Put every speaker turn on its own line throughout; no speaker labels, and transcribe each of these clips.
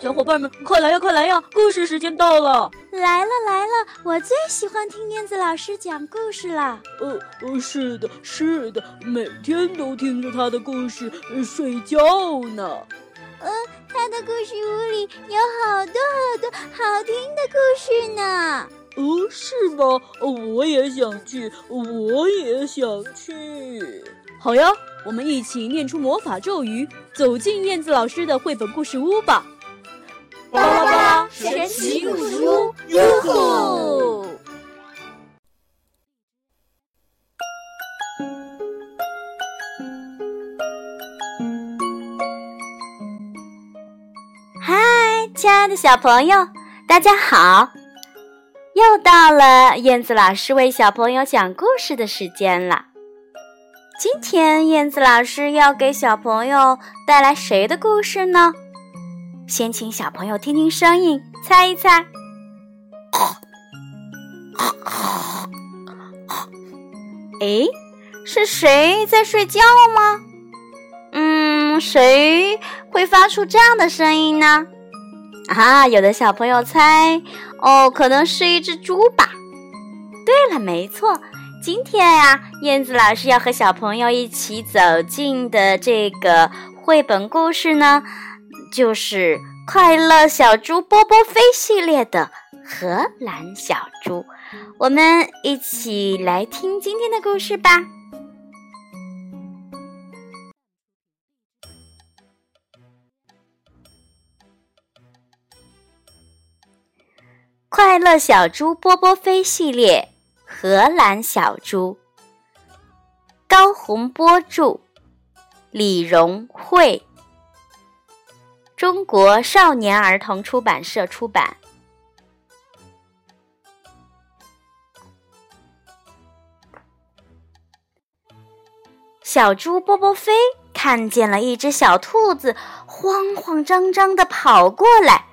小伙伴们，快来呀，快来呀！故事时间到了！
来了来了，我最喜欢听燕子老师讲故事了。
呃呃，是的，是的，每天都听着他的故事睡觉呢。
嗯，他的故事屋里有好多好多好听的故事呢。
哦，是吗？我也想去，我也想去。好呀，我们一起念出魔法咒语，走进燕子老师的绘本故事屋吧。
巴拉巴拉神奇故事屋，哟吼！
嗨，亲爱的小朋友，大家好！又到了燕子老师为小朋友讲故事的时间了。今天燕子老师要给小朋友带来谁的故事呢？先请小朋友听听声音，猜一猜。哎，是谁在睡觉吗？嗯，谁会发出这样的声音呢？啊，有的小朋友猜，哦，可能是一只猪吧。对了，没错，今天呀，燕子老师要和小朋友一起走进的这个绘本故事呢，就是《快乐小猪波波飞》系列的荷兰小猪。我们一起来听今天的故事吧。快乐小猪波波飞系列，荷兰小猪。高洪波著，李荣慧，中国少年儿童出版社出版。小猪波波飞看见了一只小兔子，慌慌张张的跑过来，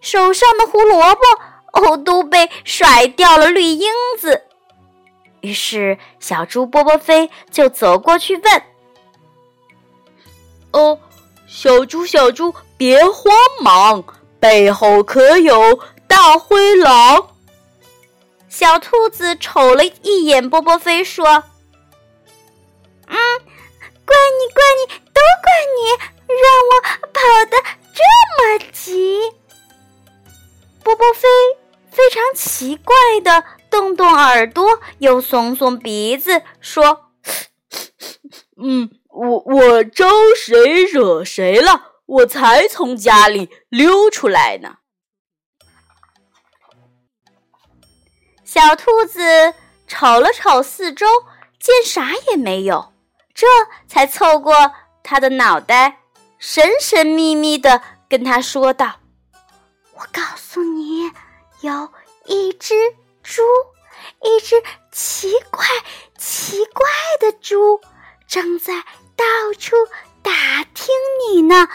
手上的胡萝卜。哦，都被甩掉了绿缨子。于是，小猪波波飞就走过去问：“
哦，小猪小猪，别慌忙，背后可有大灰狼？”
小兔子瞅了一眼波波飞，说：“嗯，怪你，怪你，都怪你，让我跑得这么急。”波波飞。非常奇怪的动动耳朵，又耸耸鼻子，说：“
嗯，我我招谁惹谁了？我才从家里溜出来呢。”
小兔子瞅了瞅四周，见啥也没有，这才凑过他的脑袋，神神秘秘的跟他说道：“我告诉你。”有一只猪，一只奇怪奇怪的猪，正在到处打听你呢，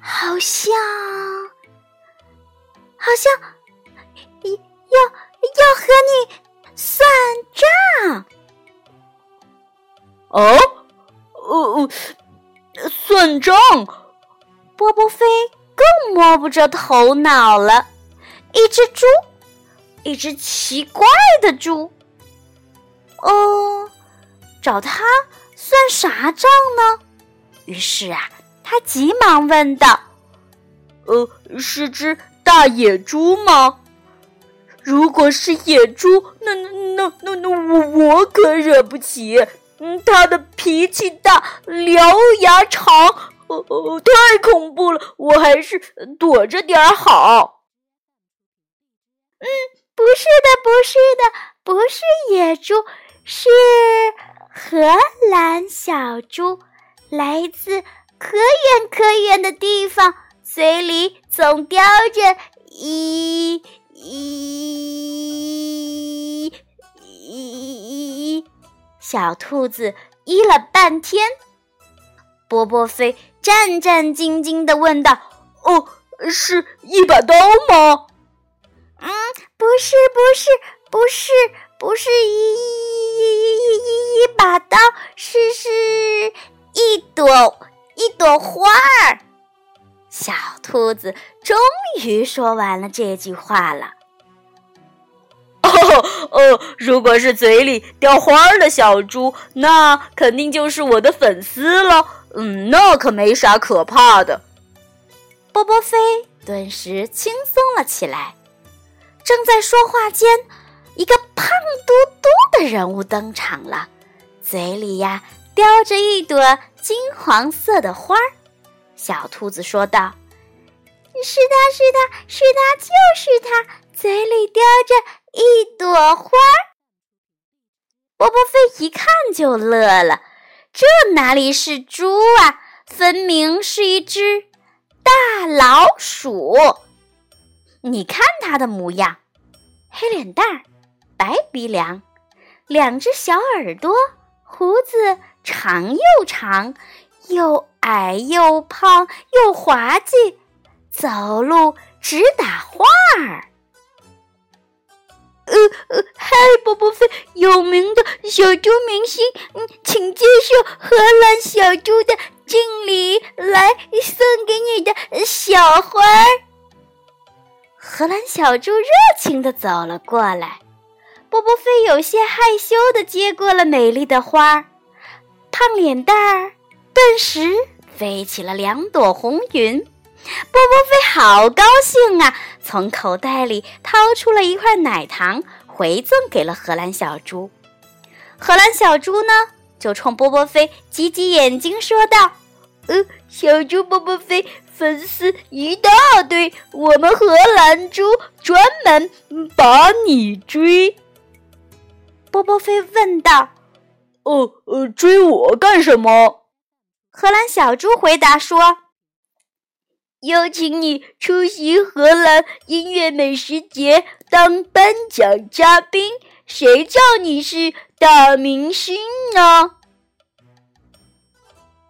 好像，好像要要和你算账。
哦，哦，算账？
波波飞更摸不着头脑了。一只猪，一只奇怪的猪。哦，找他算啥账呢？于是啊，他急忙问道：“
呃，是只大野猪吗？如果是野猪，那那那那我我可惹不起。嗯，它的脾气大，獠牙长，哦哦，太恐怖了。我还是躲着点好。”
嗯，不是的，不是的，不是野猪，是荷兰小猪，来自可远可远的地方，嘴里总叼着一一一小兔子，一了半天。波波飞战战兢兢的问道：“
哦，是一把刀吗？”
嗯，不是，不是，不是，不是一一一把刀，是是一朵一朵花儿。小兔子终于说完了这句话了。
哦哦，如果是嘴里掉花儿的小猪，那肯定就是我的粉丝了。嗯，那可没啥可怕的。
波波飞顿时轻松了起来。正在说话间，一个胖嘟嘟的人物登场了，嘴里呀叼着一朵金黄色的花儿。小兔子说道：“是他是他是他就是他，嘴里叼着一朵花儿。”波波飞一看就乐了，这哪里是猪啊，分明是一只大老鼠。你看它的模样，黑脸蛋儿，白鼻梁，两只小耳朵，胡子长又长。又矮又胖又滑稽，走路直打晃儿。呃呃，嗨，波波飞，有名的小猪明星，嗯，请接受荷兰小猪的敬礼，来送给你的小花儿。荷兰小猪热情的走了过来，波波飞有些害羞的接过了美丽的花儿，胖脸蛋儿。顿时飞起了两朵红云，波波飞好高兴啊！从口袋里掏出了一块奶糖，回赠给了荷兰小猪。荷兰小猪呢，就冲波波飞挤挤眼睛，说道：“呃，小猪波波飞粉丝一大堆，我们荷兰猪专门把你追。”波波飞问道：“
哦，呃，追我干什么？”
荷兰小猪回答说：“邀请你出席荷兰音乐美食节当颁奖嘉宾，谁叫你是大明星呢？”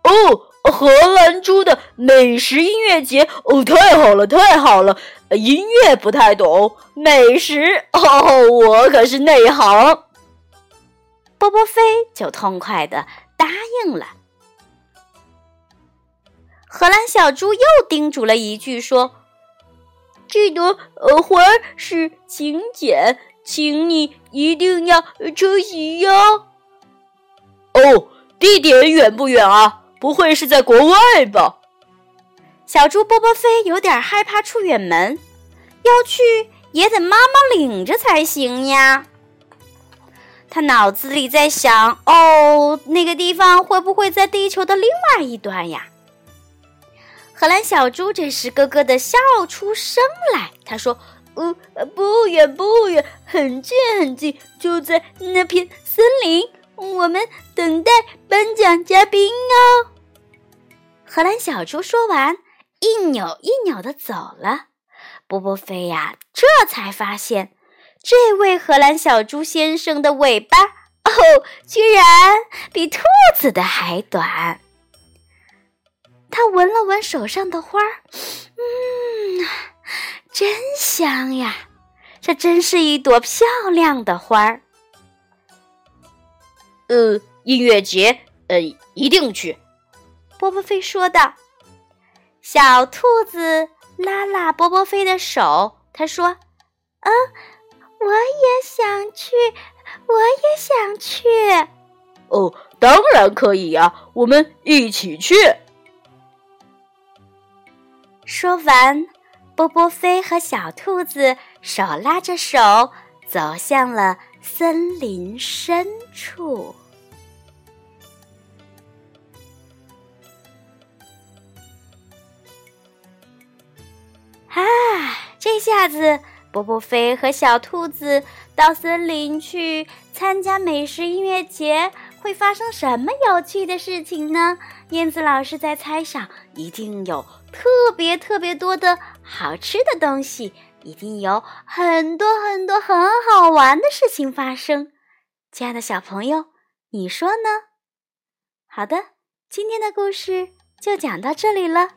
哦，荷兰猪的美食音乐节哦，太好了，太好了！音乐不太懂，美食哦，我可是内行。
波波飞就痛快的答应了。荷兰小猪又叮嘱了一句，说：“这朵呃花是请柬，请你一定要出席哟。”
哦，地点远不远啊？不会是在国外吧？
小猪波波飞有点害怕出远门，要去也得妈妈领着才行呀。他脑子里在想：“哦，那个地方会不会在地球的另外一端呀？”荷兰小猪这时咯咯的笑出声来，他说：“呃，不远不远，很近很近，就在那片森林。我们等待颁奖嘉宾哦。”荷兰小猪说完，一扭一扭的走了。波波飞呀，这才发现，这位荷兰小猪先生的尾巴哦，居然比兔子的还短。他闻了闻手上的花儿，嗯，真香呀！这真是一朵漂亮的花儿。
呃，音乐节，呃，一定去。
波波飞说道。小兔子拉拉波波飞的手，他说：“嗯，我也想去，我也想去。”
哦，当然可以呀，我们一起去。
说完，波波飞和小兔子手拉着手走向了森林深处。啊，这下子波波飞和小兔子到森林去参加美食音乐节，会发生什么有趣的事情呢？燕子老师在猜想，一定有。特别特别多的好吃的东西，一定有很多很多很好玩的事情发生。亲爱的小朋友，你说呢？好的，今天的故事就讲到这里了。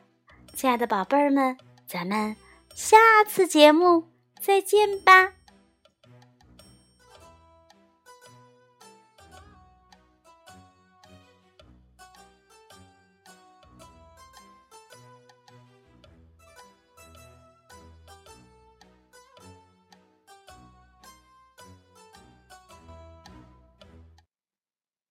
亲爱的宝贝儿们，咱们下次节目再见吧。